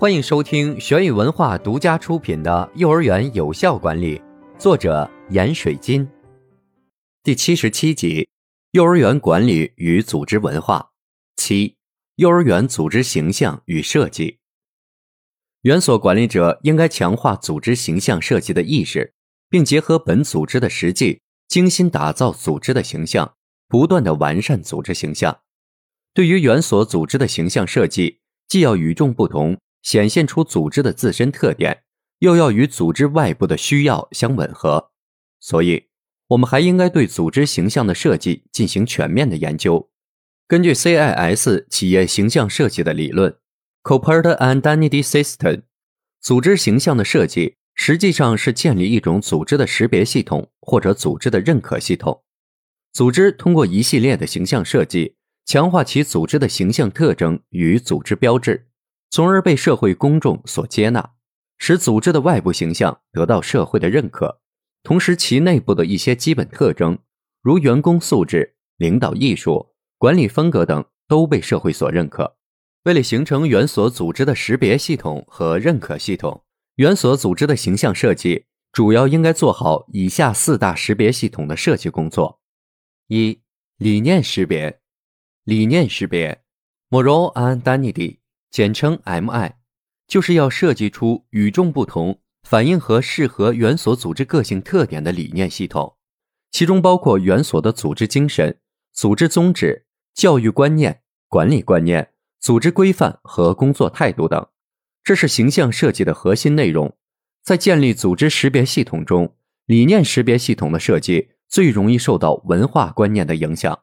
欢迎收听玄宇文化独家出品的《幼儿园有效管理》，作者闫水金，第七十七集：幼儿园管理与组织文化七、幼儿园组织形象与设计。园所管理者应该强化组织形象设计的意识，并结合本组织的实际，精心打造组织的形象，不断的完善组织形象。对于园所组织的形象设计，既要与众不同。显现出组织的自身特点，又要与组织外部的需要相吻合，所以，我们还应该对组织形象的设计进行全面的研究。根据 CIS 企业形象设计的理论 （Corporate Identity System），组织形象的设计实际上是建立一种组织的识别系统或者组织的认可系统。组织通过一系列的形象设计，强化其组织的形象特征与组织标志。从而被社会公众所接纳，使组织的外部形象得到社会的认可，同时其内部的一些基本特征，如员工素质、领导艺术、管理风格等，都被社会所认可。为了形成园所组织的识别系统和认可系统，园所组织的形象设计主要应该做好以下四大识别系统的设计工作：一、理念识别，理念识别，moral identity。简称 MI，就是要设计出与众不同、反映和适合园所组织个性特点的理念系统，其中包括园所的组织精神、组织宗旨、教育观念、管理观念、组织规范和工作态度等。这是形象设计的核心内容。在建立组织识别系统中，理念识别系统的设计最容易受到文化观念的影响。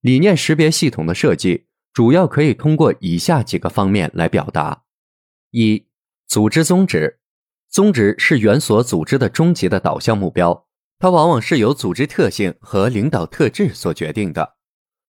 理念识别系统的设计。主要可以通过以下几个方面来表达：一、组织宗旨。宗旨是园所组织的终极的导向目标，它往往是由组织特性和领导特质所决定的。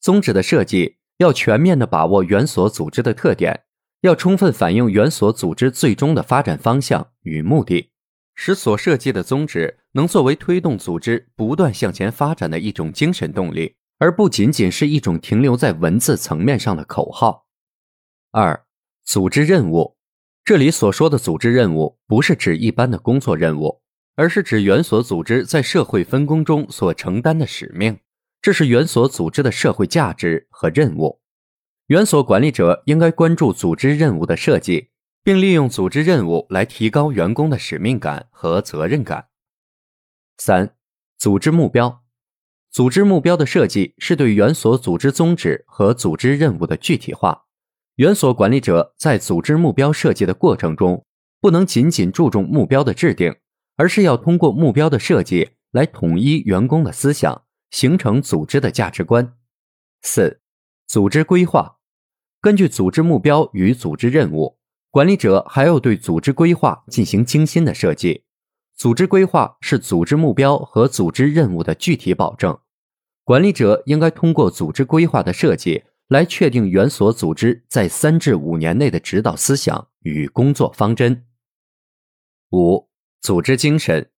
宗旨的设计要全面的把握园所组织的特点，要充分反映园所组织最终的发展方向与目的，使所设计的宗旨能作为推动组织不断向前发展的一种精神动力。而不仅仅是一种停留在文字层面上的口号。二、组织任务，这里所说的组织任务，不是指一般的工作任务，而是指元所组织在社会分工中所承担的使命，这是元所组织的社会价值和任务。元所管理者应该关注组织任务的设计，并利用组织任务来提高员工的使命感和责任感。三、组织目标。组织目标的设计是对园所组织宗旨和组织任务的具体化。园所管理者在组织目标设计的过程中，不能仅仅注重目标的制定，而是要通过目标的设计来统一员工的思想，形成组织的价值观。四、组织规划。根据组织目标与组织任务，管理者还要对组织规划进行精心的设计。组织规划是组织目标和组织任务的具体保证，管理者应该通过组织规划的设计来确定园所组织在三至五年内的指导思想与工作方针。五、组织精神，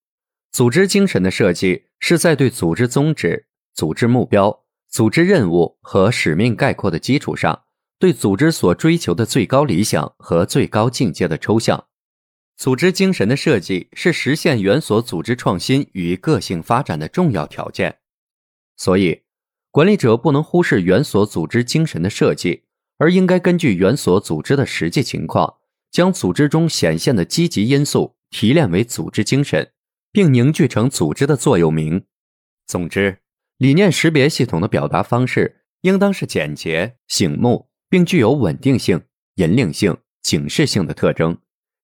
组织精神的设计是在对组织宗旨、组织目标、组织任务和使命概括的基础上，对组织所追求的最高理想和最高境界的抽象。组织精神的设计是实现园所组织创新与个性发展的重要条件，所以管理者不能忽视园所组织精神的设计，而应该根据园所组织的实际情况，将组织中显现的积极因素提炼为组织精神，并凝聚成组织的座右铭。总之，理念识别系统的表达方式应当是简洁、醒目，并具有稳定性、引领性、警示性的特征。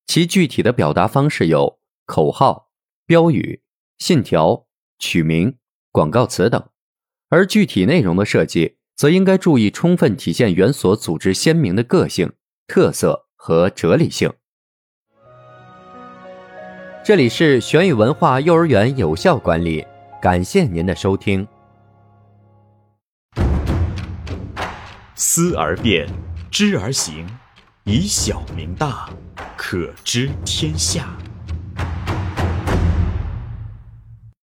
其具体的表达方式有口号、标语、信条、取名、广告词等，而具体内容的设计则应该注意充分体现园所组织鲜明的个性、特色和哲理性。这里是玄宇文化幼儿园有效管理，感谢您的收听。思而变，知而行，以小明大，可知天下。